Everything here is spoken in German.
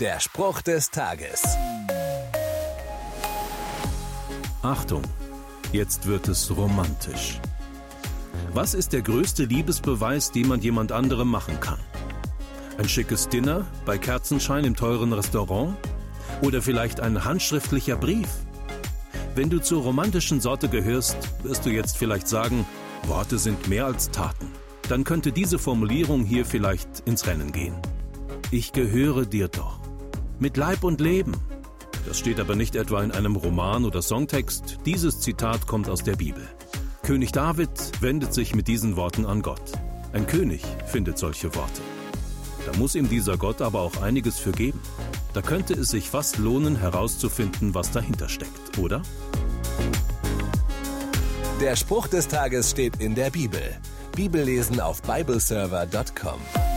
Der Spruch des Tages. Achtung, jetzt wird es romantisch. Was ist der größte Liebesbeweis, den man jemand anderem machen kann? Ein schickes Dinner bei Kerzenschein im teuren Restaurant? Oder vielleicht ein handschriftlicher Brief? Wenn du zur romantischen Sorte gehörst, wirst du jetzt vielleicht sagen, Worte sind mehr als Taten. Dann könnte diese Formulierung hier vielleicht ins Rennen gehen. Ich gehöre dir doch. Mit Leib und Leben. Das steht aber nicht etwa in einem Roman oder Songtext. Dieses Zitat kommt aus der Bibel. König David wendet sich mit diesen Worten an Gott. Ein König findet solche Worte. Da muss ihm dieser Gott aber auch einiges für geben. Da könnte es sich fast lohnen, herauszufinden, was dahinter steckt, oder? Der Spruch des Tages steht in der Bibel. Bibellesen auf bibleserver.com.